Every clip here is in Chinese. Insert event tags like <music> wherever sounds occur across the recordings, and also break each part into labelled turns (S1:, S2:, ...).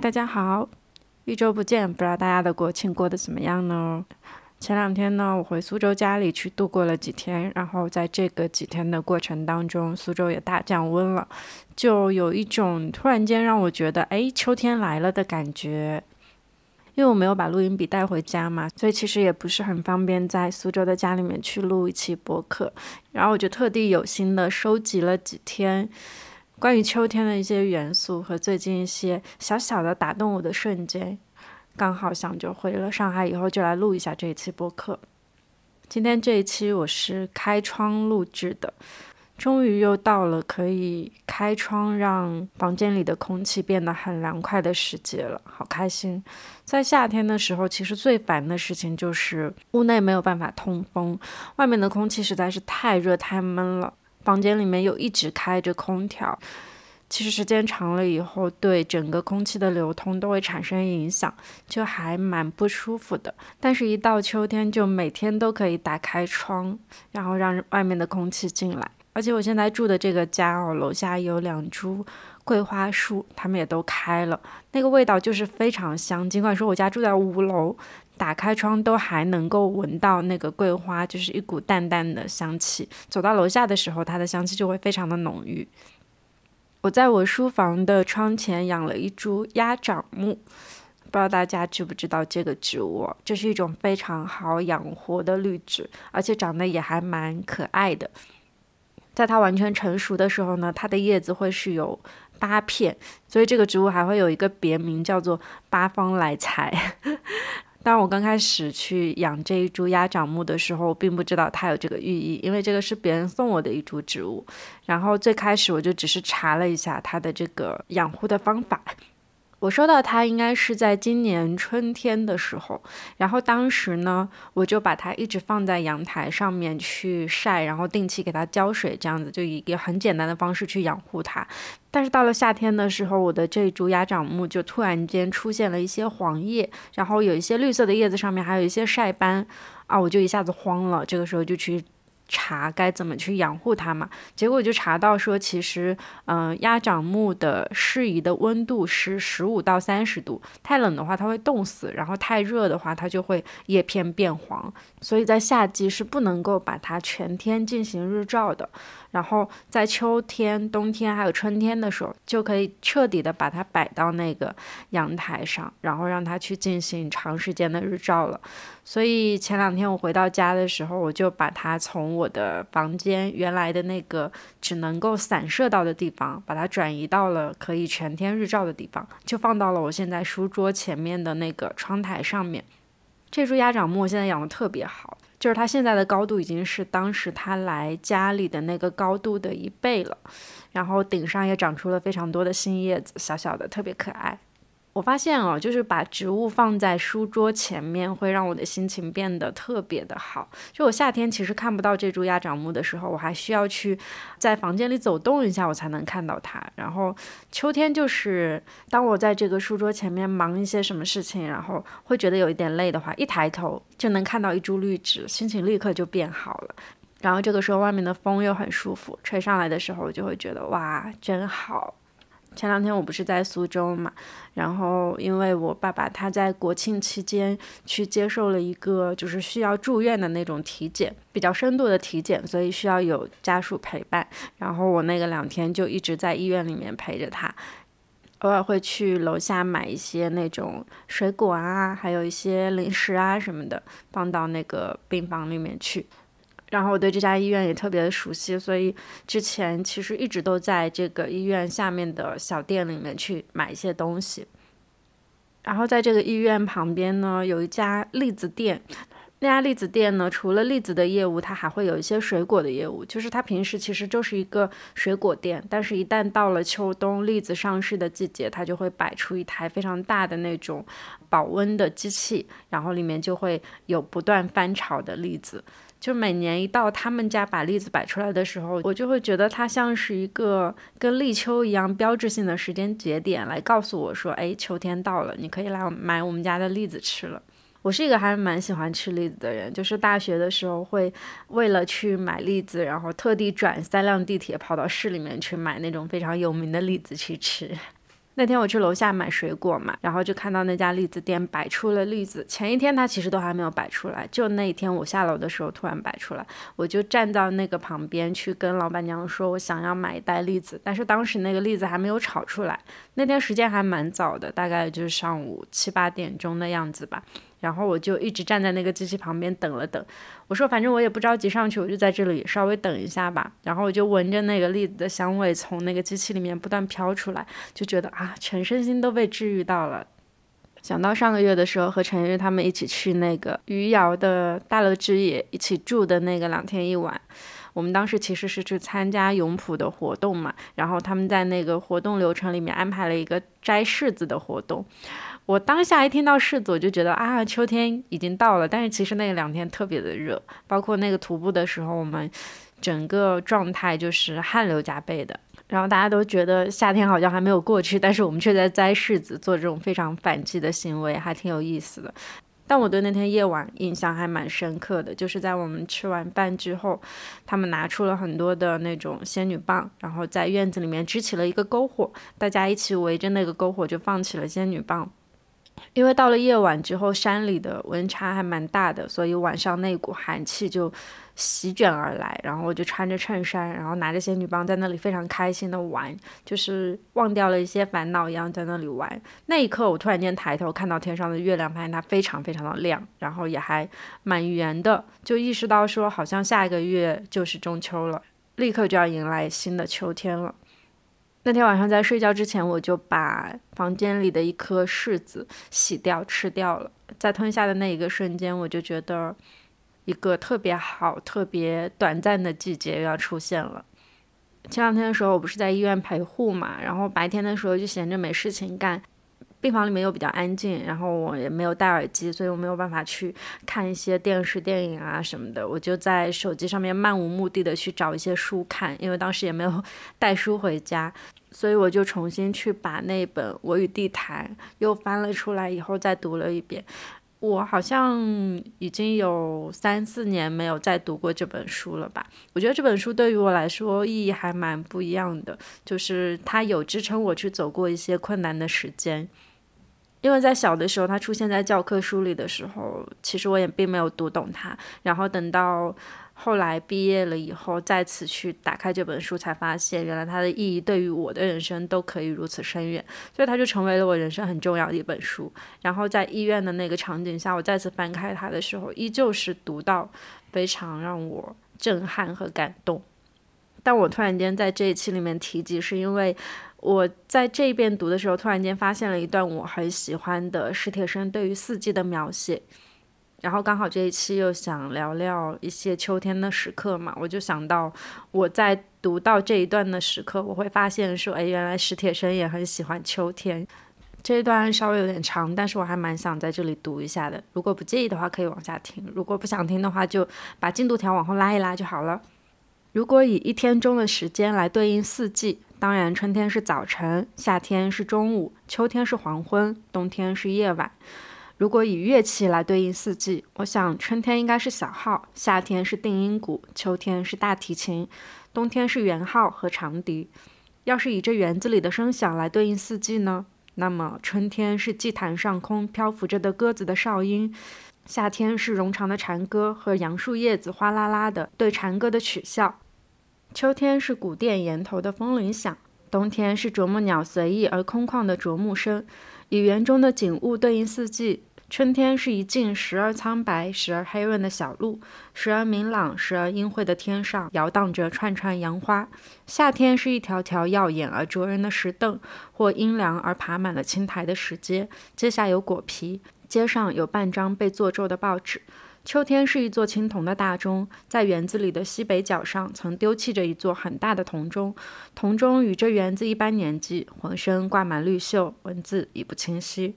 S1: 大家好，一周不见，不知道大家的国庆过得怎么样呢？前两天呢，我回苏州家里去度过了几天，然后在这个几天的过程当中，苏州也大降温了，就有一种突然间让我觉得，哎，秋天来了的感觉。因为我没有把录音笔带回家嘛，所以其实也不是很方便在苏州的家里面去录一期播客，然后我就特地有心的收集了几天。关于秋天的一些元素和最近一些小小的打动我的瞬间，刚好想着回了上海以后就来录一下这一期播客。今天这一期我是开窗录制的，终于又到了可以开窗让房间里的空气变得很凉快的时节了，好开心！在夏天的时候，其实最烦的事情就是屋内没有办法通风，外面的空气实在是太热太闷了。房间里面又一直开着空调，其实时间长了以后，对整个空气的流通都会产生影响，就还蛮不舒服的。但是，一到秋天，就每天都可以打开窗，然后让外面的空气进来。而且，我现在住的这个家哦，楼下有两株桂花树，它们也都开了，那个味道就是非常香。尽管说我家住在五楼。打开窗都还能够闻到那个桂花，就是一股淡淡的香气。走到楼下的时候，它的香气就会非常的浓郁。我在我书房的窗前养了一株鸭掌木，不知道大家知不知道这个植物？这是一种非常好养活的绿植，而且长得也还蛮可爱的。在它完全成熟的时候呢，它的叶子会是有八片，所以这个植物还会有一个别名叫做八方来财。当我刚开始去养这一株鸭掌木的时候，并不知道它有这个寓意，因为这个是别人送我的一株植物。然后最开始我就只是查了一下它的这个养护的方法。我收到它应该是在今年春天的时候，然后当时呢，我就把它一直放在阳台上面去晒，然后定期给它浇水，这样子就以一个很简单的方式去养护它。但是到了夏天的时候，我的这株鸭掌木就突然间出现了一些黄叶，然后有一些绿色的叶子上面还有一些晒斑，啊，我就一下子慌了，这个时候就去。查该怎么去养护它嘛？结果就查到说，其实，嗯，鸭掌木的适宜的温度是十五到三十度，太冷的话它会冻死，然后太热的话它就会叶片变黄，所以在夏季是不能够把它全天进行日照的。然后在秋天、冬天还有春天的时候，就可以彻底的把它摆到那个阳台上，然后让它去进行长时间的日照了。所以前两天我回到家的时候，我就把它从我的房间原来的那个只能够散射到的地方，把它转移到了可以全天日照的地方，就放到了我现在书桌前面的那个窗台上面。这株鸭掌木现在养的特别好。就是它现在的高度已经是当时它来家里的那个高度的一倍了，然后顶上也长出了非常多的新叶子，小小的，特别可爱。我发现哦，就是把植物放在书桌前面，会让我的心情变得特别的好。就我夏天其实看不到这株鸭掌木的时候，我还需要去在房间里走动一下，我才能看到它。然后秋天就是当我在这个书桌前面忙一些什么事情，然后会觉得有一点累的话，一抬头就能看到一株绿植，心情立刻就变好了。然后这个时候外面的风又很舒服，吹上来的时候，我就会觉得哇，真好。前两天我不是在苏州嘛，然后因为我爸爸他在国庆期间去接受了一个就是需要住院的那种体检，比较深度的体检，所以需要有家属陪伴。然后我那个两天就一直在医院里面陪着他，偶尔会去楼下买一些那种水果啊，还有一些零食啊什么的，放到那个病房里面去。然后我对这家医院也特别的熟悉，所以之前其实一直都在这个医院下面的小店里面去买一些东西。然后在这个医院旁边呢，有一家栗子店，那家栗子店呢，除了栗子的业务，它还会有一些水果的业务。就是它平时其实就是一个水果店，但是一旦到了秋冬栗子上市的季节，它就会摆出一台非常大的那种保温的机器，然后里面就会有不断翻炒的栗子。就每年一到他们家把栗子摆出来的时候，我就会觉得它像是一个跟立秋一样标志性的时间节点，来告诉我说，哎，秋天到了，你可以来买我们家的栗子吃了。我是一个还蛮喜欢吃栗子的人，就是大学的时候会为了去买栗子，然后特地转三辆地铁跑到市里面去买那种非常有名的栗子去吃。那天我去楼下买水果嘛，然后就看到那家栗子店摆出了栗子。前一天他其实都还没有摆出来，就那一天我下楼的时候突然摆出来，我就站到那个旁边去跟老板娘说，我想要买一袋栗子。但是当时那个栗子还没有炒出来，那天时间还蛮早的，大概就是上午七八点钟的样子吧。然后我就一直站在那个机器旁边等了等，我说反正我也不着急上去，我就在这里稍微等一下吧。然后我就闻着那个栗子的香味从那个机器里面不断飘出来，就觉得啊，全身心都被治愈到了。想到上个月的时候和陈玉他们一起去那个余姚的大乐之野一起住的那个两天一晚，我们当时其实是去参加永璞的活动嘛，然后他们在那个活动流程里面安排了一个摘柿子的活动。我当下一听到柿子，我就觉得啊，秋天已经到了。但是其实那两天特别的热，包括那个徒步的时候，我们整个状态就是汗流浃背的。然后大家都觉得夏天好像还没有过去，但是我们却在摘柿子，做这种非常反季的行为，还挺有意思的。但我对那天夜晚印象还蛮深刻的，就是在我们吃完饭之后，他们拿出了很多的那种仙女棒，然后在院子里面支起了一个篝火，大家一起围着那个篝火就放起了仙女棒。因为到了夜晚之后，山里的温差还蛮大的，所以晚上那股寒气就席卷而来。然后我就穿着衬衫，然后拿着仙女棒在那里非常开心的玩，就是忘掉了一些烦恼一样在那里玩。那一刻，我突然间抬头看到天上的月亮，发现它非常非常的亮，然后也还蛮圆的，就意识到说好像下一个月就是中秋了，立刻就要迎来新的秋天了。那天晚上在睡觉之前，我就把房间里的一颗柿子洗掉吃掉了。在吞下的那一个瞬间，我就觉得一个特别好、特别短暂的季节又要出现了。前两天的时候，我不是在医院陪护嘛，然后白天的时候就闲着没事情干。病房里面又比较安静，然后我也没有戴耳机，所以我没有办法去看一些电视、电影啊什么的。我就在手机上面漫无目的的去找一些书看，因为当时也没有 <laughs> 带书回家，所以我就重新去把那本《我与地坛》又翻了出来，以后再读了一遍。我好像已经有三四年没有再读过这本书了吧？我觉得这本书对于我来说意义还蛮不一样的，就是它有支撑我去走过一些困难的时间。因为在小的时候，它出现在教科书里的时候，其实我也并没有读懂它。然后等到后来毕业了以后，再次去打开这本书，才发现原来它的意义对于我的人生都可以如此深远。所以它就成为了我人生很重要的一本书。然后在医院的那个场景下，我再次翻开它的时候，依旧是读到非常让我震撼和感动。但我突然间在这一期里面提及，是因为。我在这一遍读的时候，突然间发现了一段我很喜欢的史铁生对于四季的描写，然后刚好这一期又想聊聊一些秋天的时刻嘛，我就想到我在读到这一段的时刻，我会发现说，哎，原来史铁生也很喜欢秋天。这一段稍微有点长，但是我还蛮想在这里读一下的。如果不介意的话，可以往下听；如果不想听的话，就把进度条往后拉一拉就好了。如果以一天中的时间来对应四季。当然，春天是早晨，夏天是中午，秋天是黄昏，冬天是夜晚。如果以乐器来对应四季，我想春天应该是小号，夏天是定音鼓，秋天是大提琴，冬天是圆号和长笛。要是以这园子里的声响来对应四季呢？那么春天是祭坛上空漂浮着的鸽子的哨音，夏天是冗长的蝉歌和杨树叶子哗啦啦的对蝉歌的取笑。秋天是古殿檐头的风铃响，冬天是啄木鸟随意而空旷的啄木声。以园中的景物对应四季，春天是一径时而苍白、时而黑润的小路，时而明朗、时而阴晦的天上摇荡着串串杨花。夏天是一条条耀眼而灼人的石凳，或阴凉而爬满了青苔的石阶，阶下有果皮，阶上有半张被做皱的报纸。秋天是一座青铜的大钟，在园子里的西北角上，曾丢弃着一座很大的铜钟。铜钟与这园子一般年纪，浑身挂满绿锈，文字已不清晰。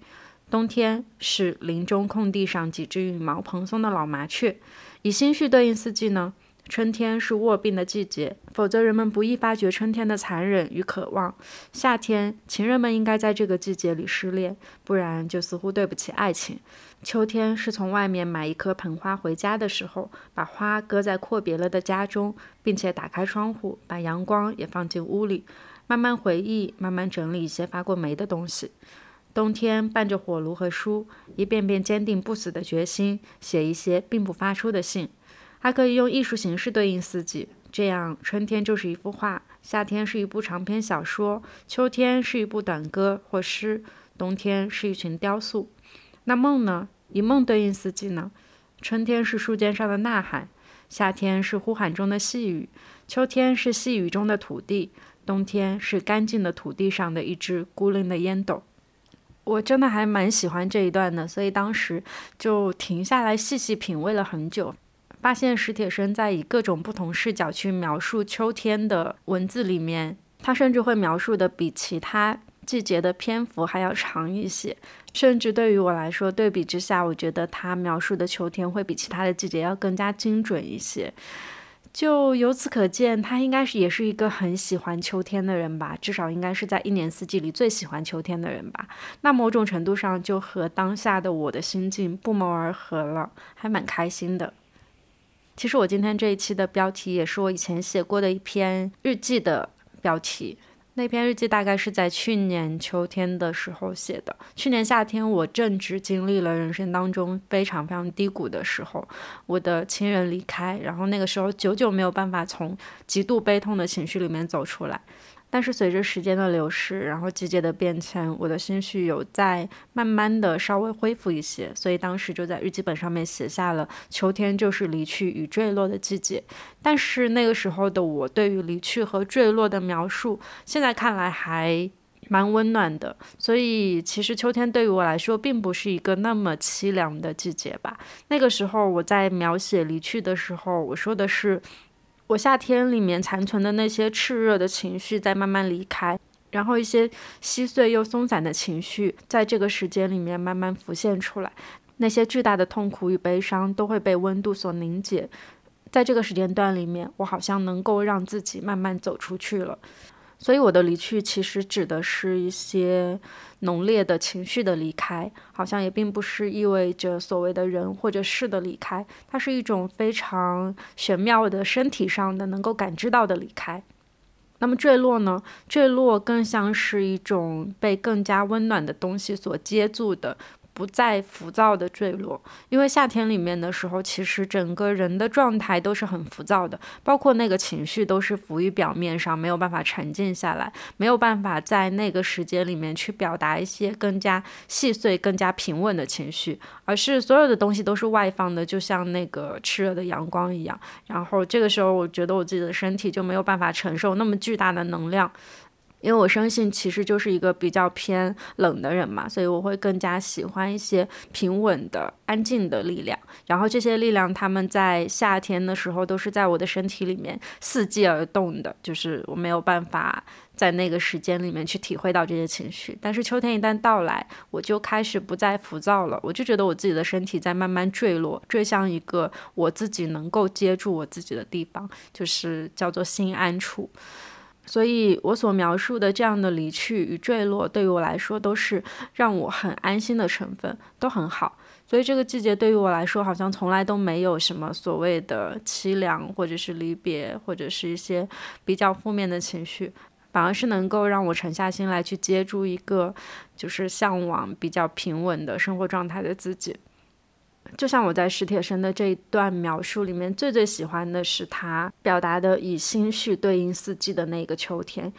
S1: 冬天是林中空地上几只羽毛蓬松的老麻雀。以心绪对应四季呢？春天是卧病的季节，否则人们不易发觉春天的残忍与渴望。夏天，情人们应该在这个季节里失恋，不然就似乎对不起爱情。秋天是从外面买一颗盆花回家的时候，把花搁在阔别了的家中，并且打开窗户，把阳光也放进屋里。慢慢回忆，慢慢整理一些发过霉的东西。冬天伴着火炉和书，一遍遍坚定不死的决心，写一些并不发出的信。还可以用艺术形式对应四季，这样春天就是一幅画，夏天是一部长篇小说，秋天是一部短歌或诗，冬天是一群雕塑。那梦呢？以梦对应四季呢？春天是树尖上的呐喊，夏天是呼喊中的细雨，秋天是细雨中的土地，冬天是干净的土地上的一只孤零的烟斗。我真的还蛮喜欢这一段的，所以当时就停下来细细品味了很久，发现史铁生在以各种不同视角去描述秋天的文字里面，他甚至会描述的比其他季节的篇幅还要长一些，甚至对于我来说，对比之下，我觉得他描述的秋天会比其他的季节要更加精准一些。就由此可见，他应该是也是一个很喜欢秋天的人吧，至少应该是在一年四季里最喜欢秋天的人吧。那某种程度上就和当下的我的心境不谋而合了，还蛮开心的。其实我今天这一期的标题也是我以前写过的一篇日记的标题。那篇日记大概是在去年秋天的时候写的。去年夏天，我正值经历了人生当中非常非常低谷的时候，我的亲人离开，然后那个时候久久没有办法从极度悲痛的情绪里面走出来。但是随着时间的流逝，然后季节的变迁，我的心绪有在慢慢的稍微恢复一些，所以当时就在日记本上面写下了“秋天就是离去与坠落的季节”。但是那个时候的我对于离去和坠落的描述，现在看来还蛮温暖的。所以其实秋天对于我来说，并不是一个那么凄凉的季节吧。那个时候我在描写离去的时候，我说的是。我夏天里面残存的那些炽热的情绪在慢慢离开，然后一些稀碎又松散的情绪在这个时间里面慢慢浮现出来，那些巨大的痛苦与悲伤都会被温度所凝结，在这个时间段里面，我好像能够让自己慢慢走出去了。所以我的离去其实指的是一些浓烈的情绪的离开，好像也并不是意味着所谓的人或者事的离开，它是一种非常玄妙的身体上的能够感知到的离开。那么坠落呢？坠落更像是一种被更加温暖的东西所接住的。不再浮躁的坠落，因为夏天里面的时候，其实整个人的状态都是很浮躁的，包括那个情绪都是浮于表面上，没有办法沉静下来，没有办法在那个时间里面去表达一些更加细碎、更加平稳的情绪，而是所有的东西都是外放的，就像那个炽热的阳光一样。然后这个时候，我觉得我自己的身体就没有办法承受那么巨大的能量。因为我生性其实就是一个比较偏冷的人嘛，所以我会更加喜欢一些平稳的、安静的力量。然后这些力量，他们在夏天的时候都是在我的身体里面伺机而动的，就是我没有办法在那个时间里面去体会到这些情绪。但是秋天一旦到来，我就开始不再浮躁了，我就觉得我自己的身体在慢慢坠落，坠向一个我自己能够接住我自己的地方，就是叫做心安处。所以，我所描述的这样的离去与坠落，对于我来说都是让我很安心的成分，都很好。所以，这个季节对于我来说，好像从来都没有什么所谓的凄凉，或者是离别，或者是一些比较负面的情绪，反而是能够让我沉下心来去接住一个就是向往比较平稳的生活状态的自己。就像我在史铁生的这一段描述里面，最最喜欢的是他表达的以心绪对应四季的那个秋天。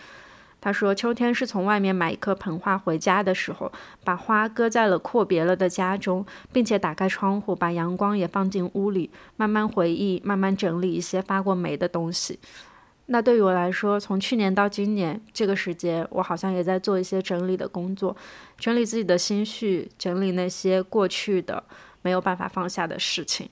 S1: 他说，秋天是从外面买一棵盆花回家的时候，把花搁在了阔别了的家中，并且打开窗户，把阳光也放进屋里，慢慢回忆，慢慢整理一些发过霉的东西。那对于我来说，从去年到今年这个时节，我好像也在做一些整理的工作，整理自己的心绪，整理那些过去的。没有办法放下的事情，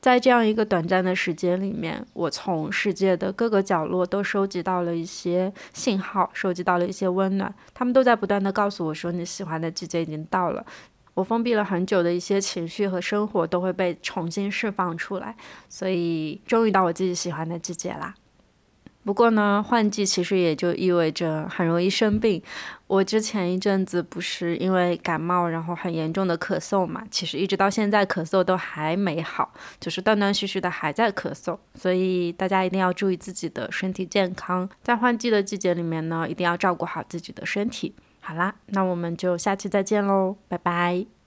S1: 在这样一个短暂的时间里面，我从世界的各个角落都收集到了一些信号，收集到了一些温暖。他们都在不断的告诉我说，你喜欢的季节已经到了。我封闭了很久的一些情绪和生活都会被重新释放出来，所以终于到我自己喜欢的季节啦。不过呢，换季其实也就意味着很容易生病。我之前一阵子不是因为感冒，然后很严重的咳嗽嘛，其实一直到现在咳嗽都还没好，就是断断续续的还在咳嗽。所以大家一定要注意自己的身体健康，在换季的季节里面呢，一定要照顾好自己的身体。好啦，那我们就下期再见喽，拜拜。